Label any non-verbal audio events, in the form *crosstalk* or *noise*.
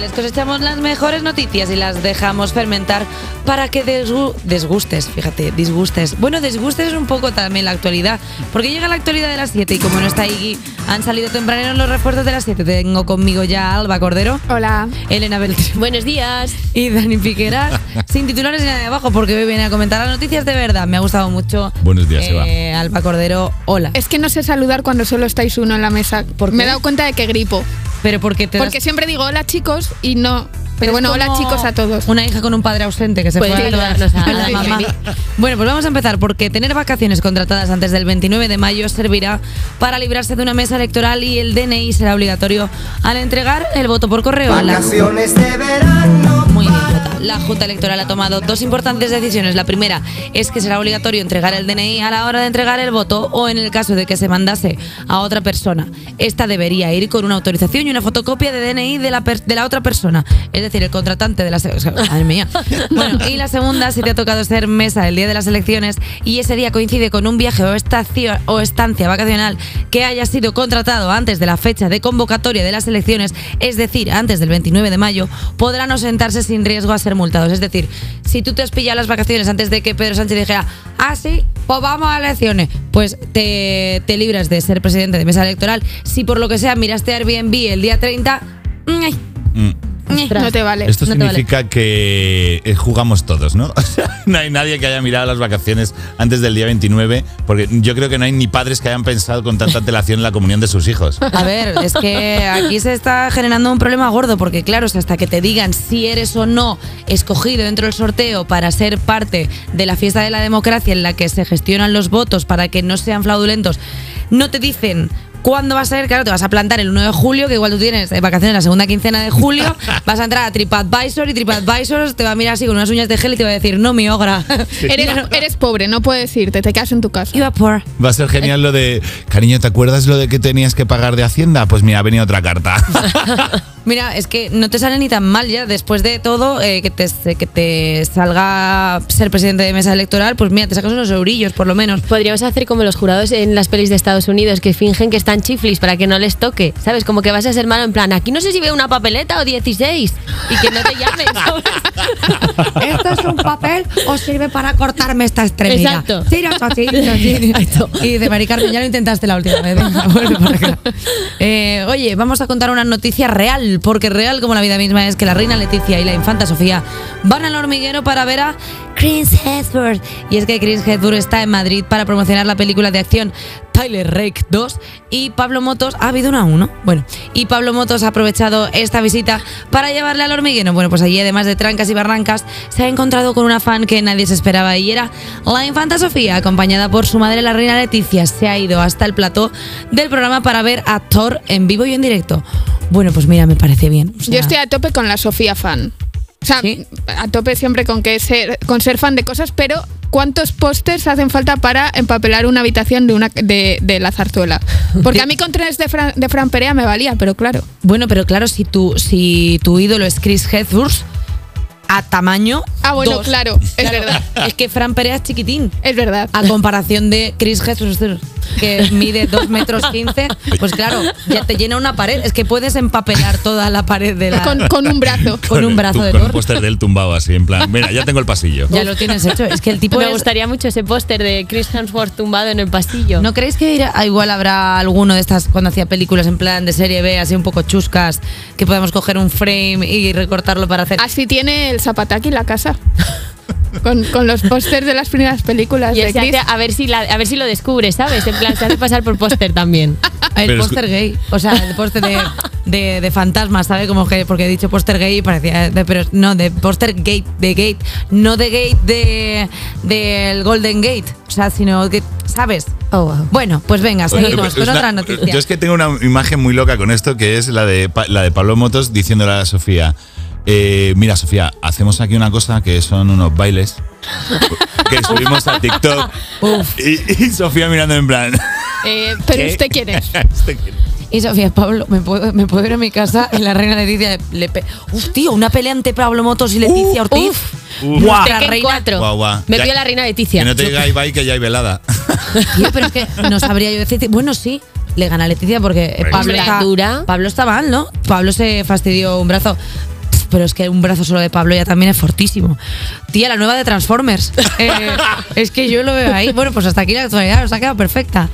Les cosechamos las mejores noticias y las dejamos fermentar para que desgu- desgustes, fíjate, disgustes. Bueno, disgustes un poco también la actualidad, porque llega la actualidad de las 7 y como no está Iggy, han salido tempraneros los refuerzos de las 7. Tengo conmigo ya a Alba Cordero, Hola. Elena Beltrán Buenos días. y Dani Piqueras, *laughs* sin titulares ni nada de abajo, porque hoy viene a comentar las noticias de verdad. Me ha gustado mucho. Buenos días, Eva. eh, Alba Cordero, hola. Es que no sé saludar cuando solo estáis uno en la mesa. ¿Por qué? Me he dado cuenta de que gripo. Pero porque te das- Porque siempre digo hola chicos y no. Pero bueno, hola chicos a todos. Una hija con un padre ausente que se Puedes fue a ayudarnos a- a la a- mamá. Bueno, pues vamos a empezar porque tener vacaciones contratadas antes del 29 de mayo servirá para librarse de una mesa electoral y el DNI será obligatorio al entregar el voto por correo. La- Vacaciones de verano. muy bien, Jota. La Junta Electoral ha tomado dos importantes decisiones. La primera es que será obligatorio entregar el DNI a la hora de entregar el voto o en el caso de que se mandase a otra persona. Esta debería ir con una autorización y una fotocopia de DNI de la, de la otra persona. Es decir, el contratante de la... *laughs* Madre mía. Bueno, y la segunda, si te ha tocado ser mesa el día de las elecciones y ese día coincide con un viaje o, estacio- o estancia vacacional que haya sido contratado antes de la fecha de convocatoria de las elecciones, es decir, antes del 29 de mayo, podrán ausentarse sin riesgo a ser multados. Es decir, si tú te has pillado las vacaciones antes de que Pedro Sánchez dijera, ah, sí, pues vamos a elecciones, pues te, te libras de ser presidente de mesa electoral. Si por lo que sea miraste Airbnb el día 30, ay, Mm. ay, No te vale. Esto no significa que eh, jugamos todos, ¿no? *laughs* O sea, no hay nadie que haya mirado las vacaciones antes del día 29, porque yo creo que no hay ni padres que hayan pensado con tanta antelación en la comunión de sus hijos. A ver, es que aquí se está generando un problema gordo, porque claro, o sea, hasta que te digan si eres o no escogido dentro del sorteo para ser parte de la fiesta de la democracia en la que se gestionan los votos para que no sean fraudulentos, no te dicen cuándo va a ser, claro, te vas a plantar el 1 de julio, que igual tú tienes eh, vacaciones la segunda quincena de julio, *laughs* vas a entrar a TripAdvisor y TripAdvisor te va a mirar así con unas uñas de gel y te va a decir, no, mi ogra. *laughs* Eres, eres pobre, no puedes irte, te quedas en tu casa. Are poor. Va a ser genial lo de, cariño, ¿te acuerdas lo de que tenías que pagar de Hacienda? Pues mira, ha venido otra carta. *laughs* Mira, es que no te sale ni tan mal ya después de todo eh, que, te, que te salga ser presidente de mesa electoral, pues mira, te sacas unos eurillos por lo menos. Podríamos hacer como los jurados en las pelis de Estados Unidos que fingen que están chiflis para que no les toque. ¿Sabes? Como que vas a ser malo en plan, aquí no sé si veo una papeleta o 16 y que no te llamen. *laughs* *laughs* ¿Esto es un papel o sirve para cortarme esta extremidad? Exacto. Tira, tira, tira, tira. Y dice, Mari Carmen, ya lo intentaste la última vez. Venga, vuelve para acá. Eh, oye, vamos a contar una noticia real, porque real como la vida misma es que la reina Leticia y la infanta Sofía van al hormiguero para ver a Chris Hemsworth. Y es que Chris Hemsworth está en Madrid para promocionar la película de acción Tyler Rake 2 y Pablo Motos ha habido una 1. Bueno, y Pablo Motos ha aprovechado esta visita para llevarle al hormiguero. Bueno, pues allí además de trancas y barrancas se ha encontrado con una fan que nadie se esperaba y era la infanta Sofía, acompañada por su madre la reina Leticia. Se ha ido hasta el plató del programa para ver a Thor en vivo y en directo. Bueno, pues mira, me parece bien. O sea, Yo estoy a tope con la Sofía fan. O sea, ¿Sí? a tope siempre con que ser, con ser fan de cosas, pero ¿cuántos pósters hacen falta para empapelar una habitación de una de, de la zarzuela? Porque a mí con tres de Fran, de Fran Perea me valía, pero claro. Bueno, pero claro, si tu, si tu ídolo es Chris Hemsworth, a tamaño. Ah, bueno, dos. claro, es verdad. Es que Fran Perea es chiquitín. Es verdad. A comparación de Chris Hemsworth, que mide 2 metros 15, pues claro, ya te llena una pared. Es que puedes empapelar toda la pared de la. Con, con un brazo. *laughs* con un brazo de Con un póster del tumbado así, en plan, mira, ya tengo el pasillo. Ya lo tienes hecho. Es que el tipo Me es- gustaría mucho ese póster de Chris Hemsworth tumbado en el pasillo. ¿No creéis que irá- ah, igual habrá alguno de estas cuando hacía películas en plan de serie B, así un poco chuscas, que podemos coger un frame y recortarlo para hacer. Así tiene el zapataki en la casa. Con, con los pósters de las primeras películas Y de él se Chris. hace- a ver si la- a ver si lo descubre, ¿sabes? En plan, se hace pasar por póster también. *laughs* El póster gay, o sea, el póster de, de, de fantasmas, ¿sabes? Como que, porque he dicho póster gay y parecía, de- pero no, de póster gate, de gate, no de gate de del Golden Gate, o sea, sino que, ¿sabes? Oh, wow. Bueno, pues venga, seguimos es con una- otra noticia. Yo es que tengo una imagen muy loca con esto, que es la de, la de Pablo Motos diciéndole a Sofía, eh, mira Sofía, hacemos aquí una cosa que son unos bailes *laughs* que subimos a TikTok. Y, y Sofía mirando en plan... Eh, pero ¿qué? usted quién es. ¿Usted *laughs* quién es? Y Sofía, Pablo, ¿me puedo, me puedo ir a mi casa? Y la reina Leticia le pe Uf, tío, una pelea entre Pablo Motos y Leticia Ortiz. Uf. Nuestra Tekken reina. 4. Guau, guau. Me la reina Leticia. Que no te diga Ibai que ya hay velada. *laughs* Tío, pero es que no sabría yo decirte. Bueno, sí. le gana a Leticia porque eh, Pablo está, dura. Pablo está mal, ¿no? Pablo se fastidió un brazo. Pero es que un brazo solo de Pablo ya también es fortísimo. Tía, la nueva de Transformers. *laughs* Eh, es que yo lo veo ahí. Bueno, pues hasta aquí la actualidad nos ha quedado perfecta.